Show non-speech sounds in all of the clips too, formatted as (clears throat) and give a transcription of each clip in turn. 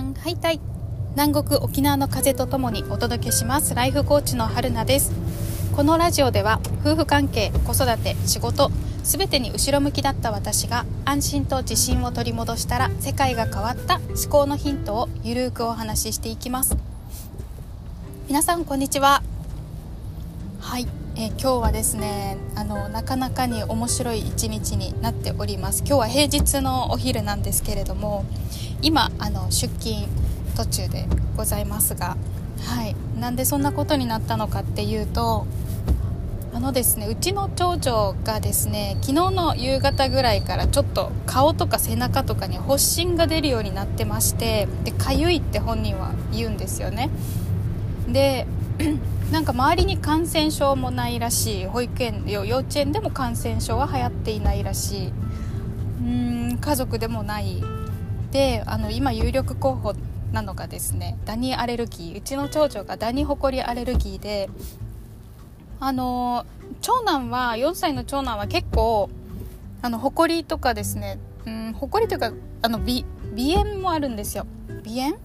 さんハイタイ南国沖縄の風とともにお届けします。ライフコーチの春菜です。このラジオでは夫婦関係子育て仕事すべてに後ろ向きだった私が安心と自信を取り戻したら世界が変わった思考のヒントをゆるーくお話ししていきます。皆さんこんにちは。はい。えー、今日はですねあのなかなかに面白い一日になっております。今日は平日のお昼なんですけれども今あの出勤途中でございますがはい。なんでそんなことになったのかっていうとあのですねうちの長女がですね昨日の夕方ぐらいからちょっと顔とか背中とかに発疹が出るようになってましてでかゆいって本人は言うんですよね。で (clears throat) なんか周りに感染症もないらしい。保育園幼稚園でも感染症は流行っていないらしい。うん家族でもない。であの今有力候補なのがですねダニアレルギー。うちの長女がダニホコリアレルギーであの長男は4歳の長男は結構あのホコリとかですねうんホコリというかあの鼻鼻炎もあるんですよ。鼻炎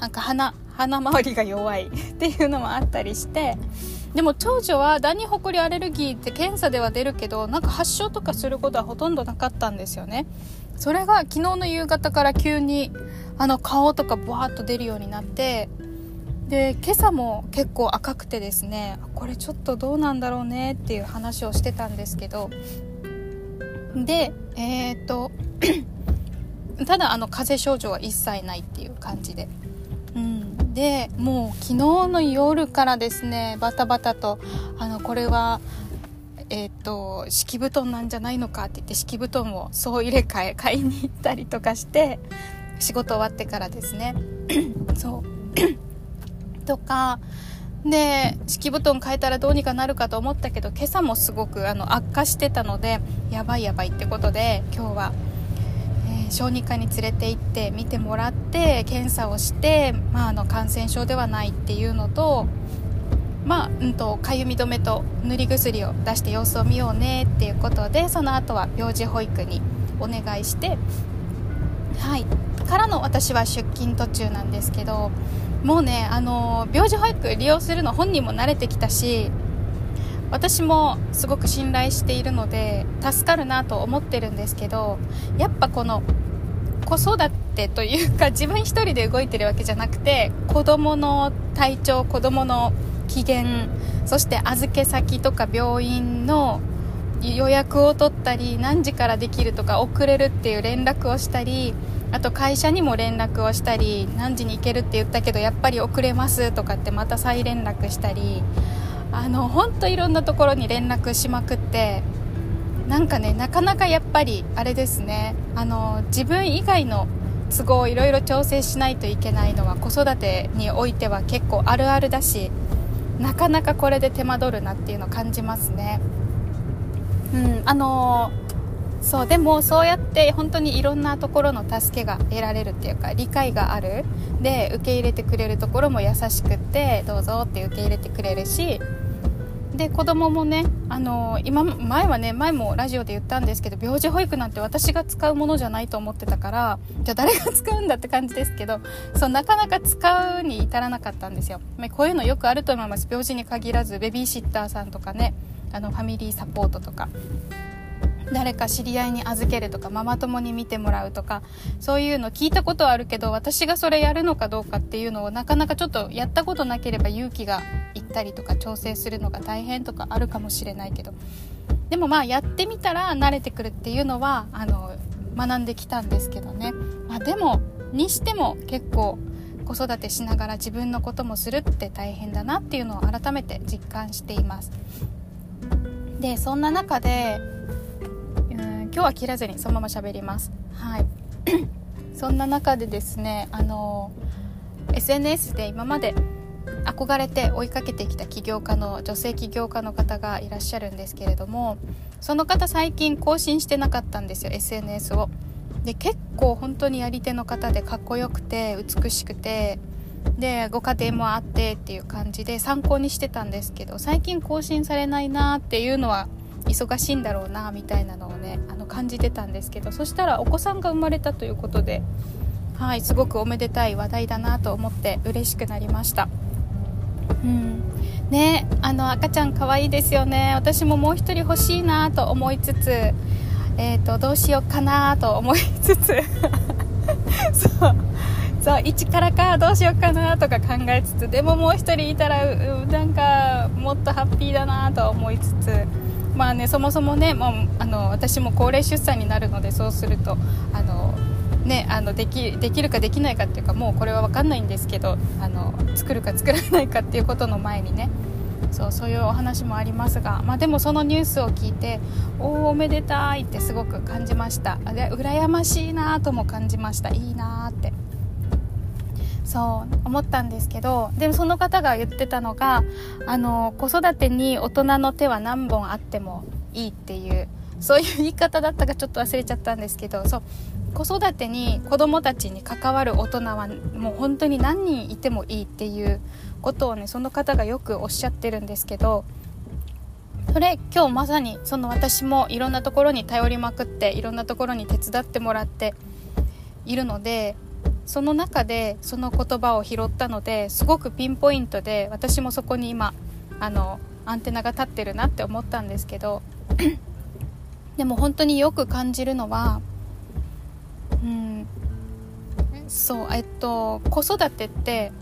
なんか鼻。鼻周りが弱い。(laughs) っていうのもあったりして。でも長女はダニホコリアレルギーって検査では出るけどなんか発症とかすることはほとんどなかったんですよね。それが昨日の夕方から急にあの顔とかボワッと出るようになってで今朝も結構赤くてですねこれちょっとどうなんだろうねっていう話をしてたんですけど。でえー、っと (clears throat) ただあの風邪症状は一切ないっていう感じで。でもう昨日の夜からですねバタバタとあのこれはえーと、敷布団なんじゃないのかって言って敷布団を総入れ替え買いに行ったりとかして仕事終わってからですね。(clears throat) そう。(clears throat) とかで敷布団変えたらどうにかなるかと思ったけど今朝もすごくあの悪化してたのでやばいやばいってことで今日は、えー、小児科に連れて行って見てもらって検査をして、まあ、あの感染症ではないっていうのとまあ、うんと、かゆみ止めと塗り薬を出して様子を見ようねっていうことでその後は病児保育にお願いしてはい。からの私は出勤途中なんですけどもうねあの病児保育利用するの本人も慣れてきたし私もすごく信頼しているので助かるなと思ってるんですけどやっぱこの子育てというか自分一人で動いてるわけじゃなくて子供の体調子供の機嫌そして預け先とか病院の予約を取ったり何時からできるとか遅れるっていう連絡をしたりあと会社にも連絡をしたり何時に行けるって言ったけどやっぱり遅れますとかってまた再連絡したりあの本当いろんなところに連絡しまくってなんかねなかなかやっぱりあれですね。あの自分以外の都合をいろいろ調整しないといけないのは子育てにおいては結構あるあるだしなかなかこれで手間取るなっていうのを感じますね。うんあの、そうでもそうやって本当にいろんなところの助けが得られるっていうか理解がある。で受け入れてくれるところも優しくってどうぞって受け入れてくれるしで子供もね、あのー、今前はね前もラジオで言ったんですけど病児保育なんて私が使うものじゃないと思ってたからじゃあ誰が使うんだって感じですけどそうなかなか使うに至らなかったんですよ。まこういうのよくあると思います。病児に限らずベビーシッターさんとかねあのファミリーサポートとか。誰か知り合いに預けるとかママ友に見てもらうとかそういうの聞いたことはあるけど私がそれやるのかどうかっていうのをなかなかちょっとやったことなければ勇気がいったりとか調整するのが大変とかあるかもしれないけど。でもまあやってみたら慣れてくるっていうのはあの学んできたんですけどね、まあ、でもにしても結構子育てしながら自分のこともするって大変だなっていうのを改めて実感しています。でそんな中で今日は切らずにそのまま喋ります。はい。(coughs) そんな中でですねあの SNS で今まで憧れて追いかけてきた起業家の女性起業家の方がいらっしゃるんですけれどもその方最近更新してなかったんですよ SNS を。で結構本当にやり手の方でかっこよくて美しくてでご家庭もあってっていう感じで参考にしてたんですけど最近更新されないなっていうのは忙しいんだろうなみたいなのをねあの感じてたんですけどそしたらお子さんが生まれたということで、はいすごくおめでたい話題だなと思って嬉しくなりました。うん。ねあの赤ちゃん可愛いですよね。私ももう1人欲しいなと思いつつえーと、どうしようかなと思いつつ (laughs) そう。そう1からかどうしようかなとか考えつつでももう1人いたらなんかもっとハッピーだなと思いつつまあねそもそもねもうあの私も高齢出産になるのでそうするとあのね、あのできできるかできないかっていうかもうこれは分かんないんですけどあの作るか作らないかっていうことの前にね。そうそういうお話もありますが、まあ、でもそのニュースを聞いておおめでたいってすごく感じました。で羨ましいなとも感じました。いいなって。そう思ったんですけどでもその方が言ってたのがあの子育てに大人の手は何本あってもいいっていうそういう言い方だったかちょっと忘れちゃったんですけどそう子育てに子供たちに関わる大人はもう本当に何人いてもいいっていうことをねその方がよくおっしゃってるんですけどそれ今日まさにその私もいろんなところに頼りまくっていろんなところに手伝ってもらっているのでその中でその言葉を拾ったのですごくピンポイントで私もそこに今あのアンテナが立ってるなって思ったんですけど (clears throat) でも本当によく感じるのはうんそうえっと子育てって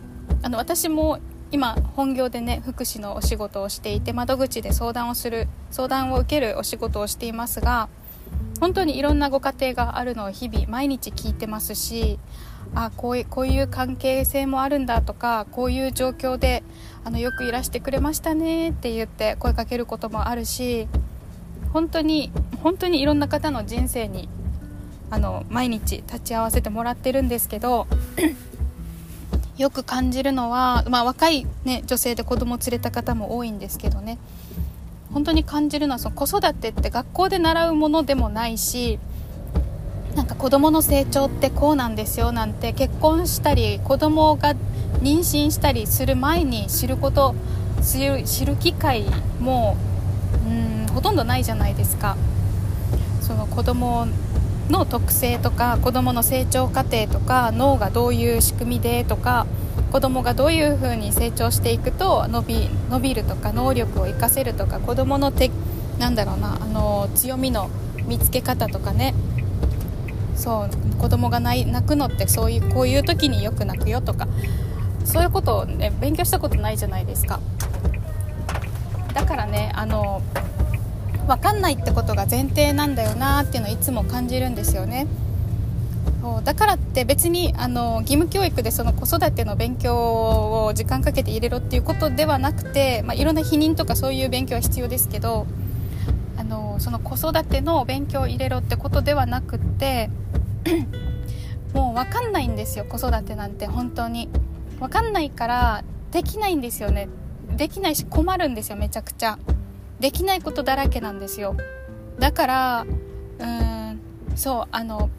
あの私も今本業でね福祉のお仕事をしていて窓口で相談をする相談を受けるお仕事をしていますが本当にいろんなご家庭があるのを日々毎日聞いてますしあこういうこういう関係性もあるんだとかこういう状況であのよくいらしてくれましたねって言って声かけることもあるし本当に本当にいろんな方の人生にあの毎日立ち会わせてもらってるんですけどよく感じるのは、まあ、若い、ね、女性で子供を連れた方も多いんですけどね。本当に感じるのはその子育てって学校で習うものでもないしなんか子供の成長ってこうなんですよなんて結婚したり子供が妊娠したりする前に知ること知る知る機会もうんほとんどないじゃないですか。その子供の特性とか子どもの成長過程とか脳がどういう仕組みでとか子どもがどういうふうに成長していくと伸び伸びるとか能力を生かせるとか子どものてなんだろうなあの強みの見つけ方とかね。そう子供が泣くのってそういうこういう時によく泣くよとか。そういうことをね勉強したことないじゃないですか。だからねあの分かんないってことが前提なんだよなっていうのをいつも感じるんですよね。そうだからって別にあの義務教育でその子育ての勉強を時間かけて入れろっていうことではなくて、まあ、いろんな否認とかそういう勉強は必要ですけどあのその子育ての勉強を入れろってことではなくって (clears throat) もう分かんないんですよ子育てなんて本当に。分かんないからできないんですよね。できないし困るんですよめちゃくちゃ。できないことだらけなんですよ。だからうーんそうあの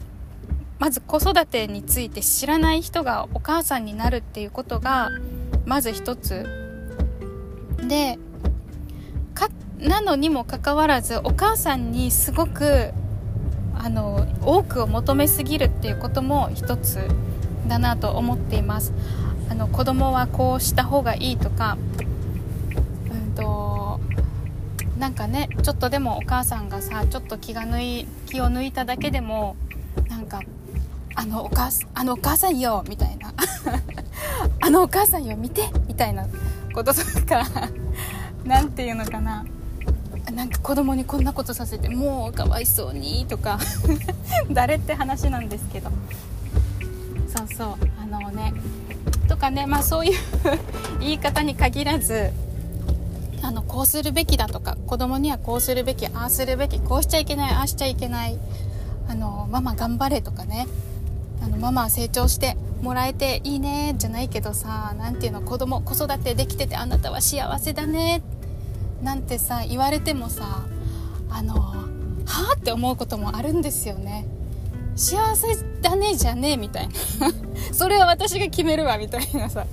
まず子育てについて知らない人がお母さんになるっていうことがまず一つ。でかなのにもかかわらずお母さんにすごくあの多くを求めすぎるっていうことも一つだなと思っています。あの子供はこうした方がいいとかうんとなんかねちょっとでもお母さんがさちょっと気が抜い気を抜いただけでもなんかあのお母あのお母さんよみたいな。あのお母さんよ (laughs) 見てみたいな。こととか (laughs) 何て言うのかな。なんか子供にこんなことさせてもうかわいそうにとか。(laughs) 誰って話なんですけど。そうそうあのね。とかねまあそういう言い方に限らずあのこうするべきだとか子供にはこうするべきああするべきこうしちゃいけないああしちゃいけないあのママ頑張れとかねあのママは成長してもらえていいねじゃないけどさ何ていうの子供子育てできててあなたは幸せだねなんてさ言われてもさあのはあって思うこともあるんですよね。幸せだねじゃねえみたいな。(laughs) それは私が決めるわみたいなさ。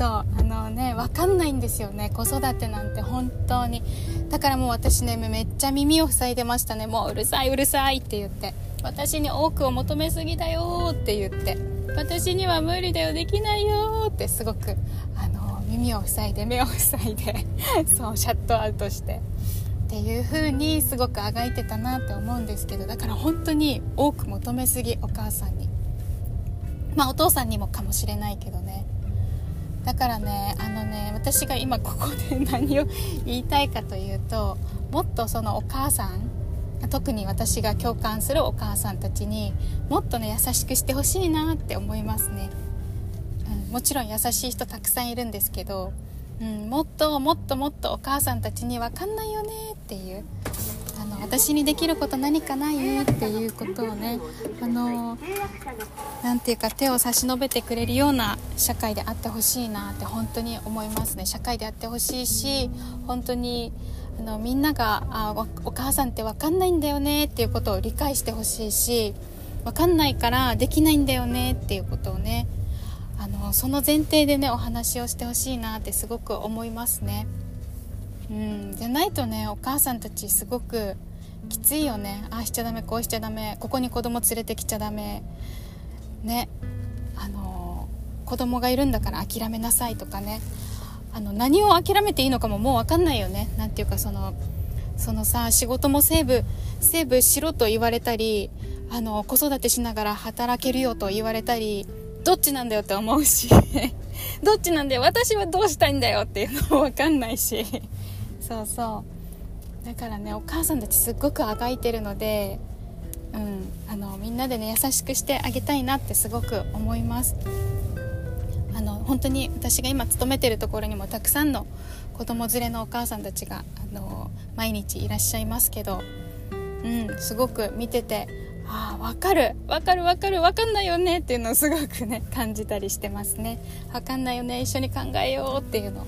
そうあのね分かんないんですよね。子育てなんて本当に。だからもう私ねめっちゃ耳を塞いでましたね。もううるさいうるさいって言って。私に多くを求めすぎだよって言って。私には無理だよできないよって。すごくあの耳を塞いで目を塞いで (laughs) そうシャットアウトして。っていう風にすごくあがいてたなって思うんですけど。だから本当に多く求めすぎお母さんに。まあお父さんにもかもしれないけどね。だからねあのね私が今ここで何を言いたいかというともっとそのお母さん特に私が共感するお母さんたちにもっとね優しくしてほしいなって思いますね、うん、もちろん優しい人たくさんいるんですけど、うん、もっともっともっとお母さんたちに分かんないよねっていう。私にできること何かないっていうことをねあのなていうか手を差し伸べてくれるような社会であってほしいなって本当に思いますね社会であってほしいし本当にあのみんながあお母さんって分かんないんだよねっていうことを理解してほしいし分かんないからできないんだよねっていうことをねあのその前提でねお話をしてほしいなってすごく思いますね。うん、じゃないとねお母さんたちすごくきついよね。ああしちゃダメこうしちゃダメ。ここに子供連れてきちゃダメ。ね。あの子供がいるんだから諦めなさいとかね。あの何を諦めていいのかももう分かんないよね。何ていうかそのそのさ仕事もセーブセーブしろと言われたりあの子育てしながら働けるよと言われたりどっちなんだよって思うし。(laughs) どっちなんだよ。私はどうしたいんだよっていうのも分かんないし。そうそう。だからねお母さんたちすっごくあがいてるのでうんあのみんなでね優しくしてあげたいなってすごく思います。あの本当に私が今勤めてるところにもたくさんの子供連れのお母さんたちがあの毎日いらっしゃいますけど、うん、すごく見ててああ分かる分かる分かる分かんないよねっていうのをすごくね感じたりしてますね。分かんないよね一緒に考えようっていうの。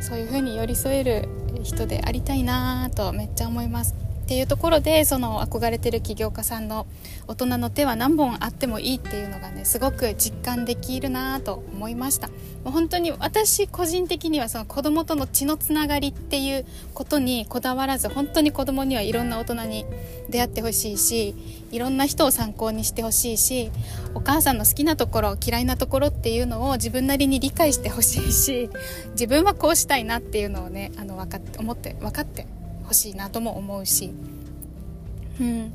そういう風に寄り添える人でありたいなとめっちゃ思います。っていうところでその憧れてる起業家さんの大人の手は何本あってもいいっていうのがねすごく実感できるなと思いました。もう本当に私個人的にはその子供との血のつながりっていうことにこだわらず本当に子供にはいろんな大人に出会ってほしいしいろんな人を参考にしてほしいしお母さんの好きなところ嫌いなところっていうのを自分なりに理解してほしいし自分はこうしたいなっていうのをねあの分かって思って分かってほしいなとも思うし、うん、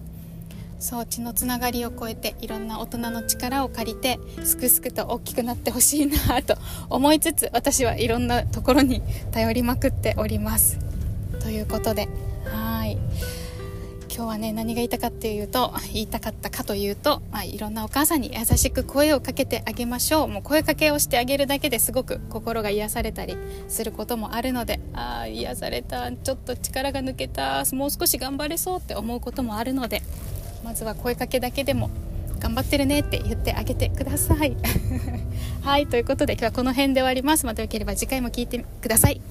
そう血のつながりを超えていろんな大人の力を借りてすくすくと大きくなってほしいなと思いつつ私はいろんなところに頼りまくっております。ということではい。今日はね何が言いたかっていうと言いたかったかというと、まあ、いろんなお母さんに優しく声をかけてあげましょう。もう声かけをしてあげるだけですごく心が癒されたりすることもあるのでああ癒された。ちょっと力が抜けた。もう少し頑張れそうって思うこともあるのでまずは声かけだけでも頑張ってるねって言ってあげてください。(laughs) はいということで今日はこの辺で終わります。またよければ次回も聞いてください。